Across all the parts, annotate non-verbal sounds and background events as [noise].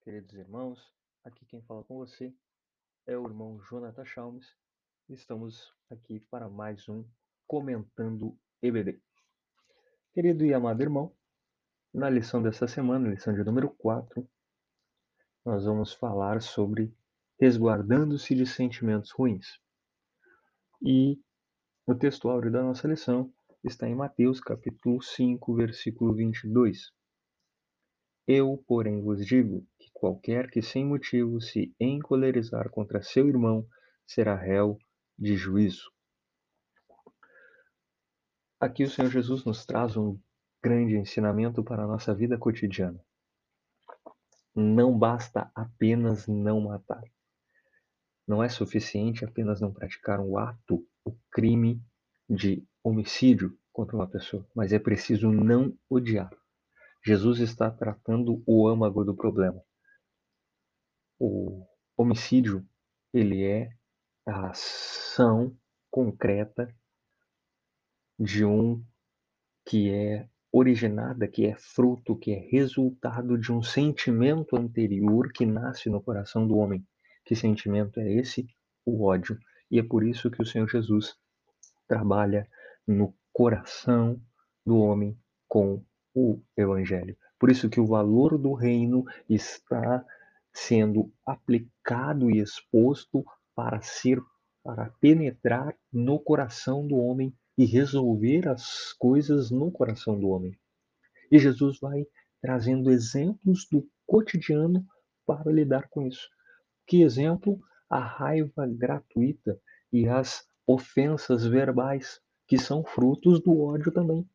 queridos irmãos. Aqui quem fala com você é o irmão Jonathan Chalmes. Estamos aqui para mais um Comentando EBD. Querido e amado irmão, na lição dessa semana, lição de número 4, nós vamos falar sobre resguardando-se de sentimentos ruins. E o texto áureo da nossa lição está em Mateus capítulo 5, versículo 22. Eu, porém, vos digo que qualquer que sem motivo se encolerizar contra seu irmão será réu de juízo. Aqui o Senhor Jesus nos traz um grande ensinamento para a nossa vida cotidiana. Não basta apenas não matar. Não é suficiente apenas não praticar um ato, o crime de homicídio contra uma pessoa, mas é preciso não odiar. Jesus está tratando o âmago do problema. O homicídio, ele é a ação concreta de um que é originada, que é fruto, que é resultado de um sentimento anterior que nasce no coração do homem. Que sentimento é esse? O ódio. E é por isso que o Senhor Jesus trabalha no coração do homem com o evangelho. Por isso que o valor do reino está sendo aplicado e exposto para ser para penetrar no coração do homem e resolver as coisas no coração do homem. E Jesus vai trazendo exemplos do cotidiano para lidar com isso. Que exemplo? A raiva gratuita e as ofensas verbais, que são frutos do ódio também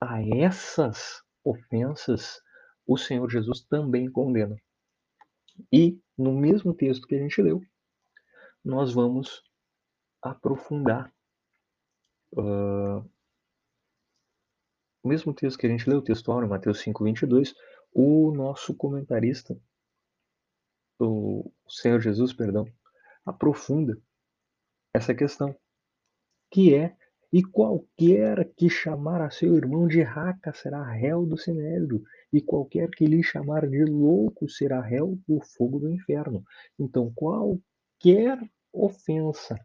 a essas ofensas o Senhor Jesus também condena. E no mesmo texto que a gente leu, nós vamos aprofundar. Uh, o mesmo texto que a gente leu, o textual, em Mateus 5, 22, o nosso comentarista, o Senhor Jesus, perdão, aprofunda essa questão, que é e qualquer que chamar a seu irmão de raca será réu do sinédrio, e qualquer que lhe chamar de louco será réu do fogo do inferno. Então, qualquer ofensa,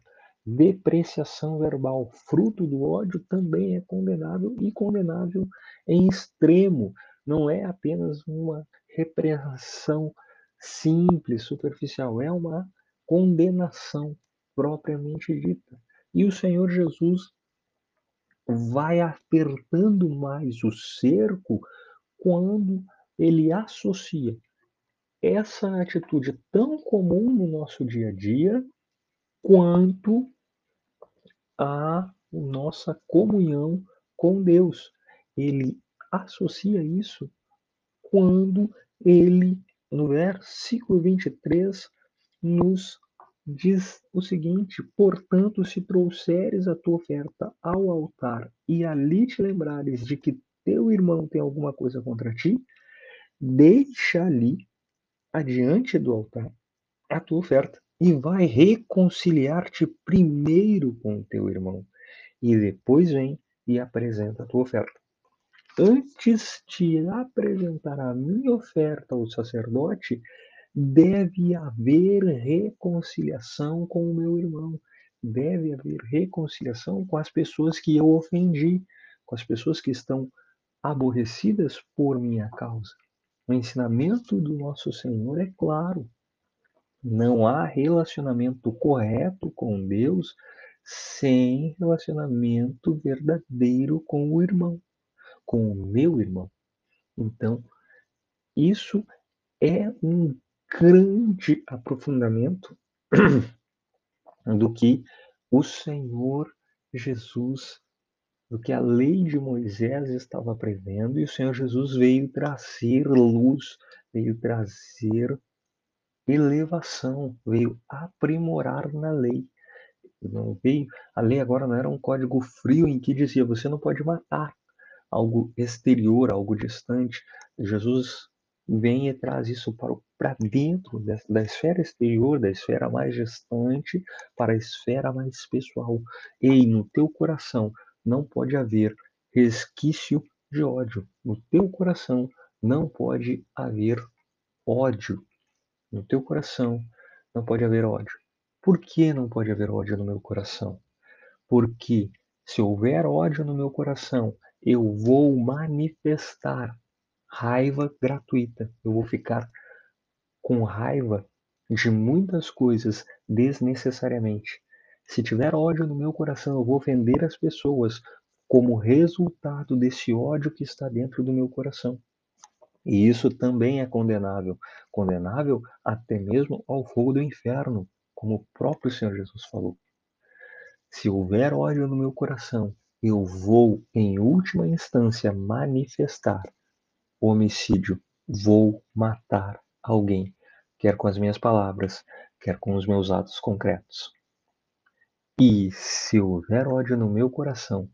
depreciação verbal, fruto do ódio, também é condenável e condenável em extremo. Não é apenas uma repreensão simples, superficial, é uma condenação propriamente dita. E o Senhor Jesus vai apertando mais o cerco quando ele associa essa atitude tão comum no nosso dia a dia quanto a nossa comunhão com Deus. Ele associa isso quando ele, no versículo 23, nos diz o seguinte: Portanto, se trouxeres a tua oferta ao altar e ali te lembrares de que teu irmão tem alguma coisa contra ti, deixa ali, adiante do altar, a tua oferta e vai reconciliar-te primeiro com o teu irmão, e depois vem e apresenta a tua oferta. Antes de apresentar a minha oferta ao sacerdote, Deve haver reconciliação com o meu irmão. Deve haver reconciliação com as pessoas que eu ofendi, com as pessoas que estão aborrecidas por minha causa. O ensinamento do nosso Senhor é claro. Não há relacionamento correto com Deus sem relacionamento verdadeiro com o irmão, com o meu irmão. Então, isso é um grande aprofundamento [clears throat] do que o Senhor Jesus, do que a lei de Moisés estava prevendo, e o Senhor Jesus veio trazer luz, veio trazer elevação, veio aprimorar na lei. Não veio, a lei agora não era um código frio em que dizia você não pode matar algo exterior, algo distante. Jesus vem e traz isso para dentro da, da esfera exterior, da esfera mais distante, para a esfera mais pessoal. Ei, no teu coração não pode haver resquício de ódio. No teu coração não pode haver ódio. no teu coração não pode haver ódio. Por que não pode haver ódio no meu coração? Porque se houver ódio no meu coração, eu vou manifestar raiva gratuita. Eu vou ficar com raiva de muitas coisas desnecessariamente. Se tiver ódio no meu coração, eu vou ofender as pessoas como resultado desse ódio que está dentro do meu coração. E isso também é condenável, condenável até mesmo ao fogo do inferno, como o próprio Senhor Jesus falou. Se houver ódio no meu coração, eu vou, em última instância, manifestar homicídio. Vou matar alguém, quer com as minhas palavras, quer com os meus atos concretos. E se houver ódio no meu coração,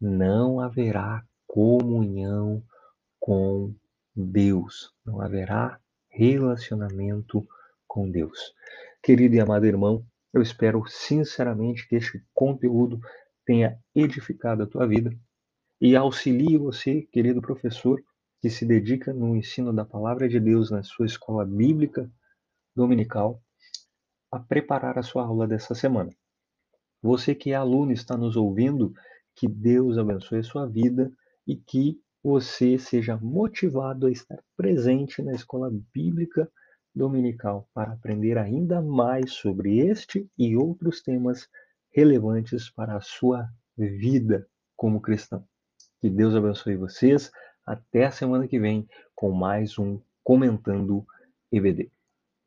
não haverá comunhão com Deus, não haverá relacionamento com Deus. Querido e amado irmão, eu espero sinceramente que este conteúdo tenha edificado a tua vida e auxilie você, querido professor, que se dedica no ensino da palavra de Deus na sua escola bíblica dominical, a preparar a sua aula dessa semana. Você que é aluno está nos ouvindo, que Deus abençoe a sua vida e que você seja motivado a estar presente na escola bíblica dominical para aprender ainda mais sobre este e outros temas relevantes para a sua vida como cristão. Que Deus abençoe vocês. Até a semana que vem com mais um Comentando EBD.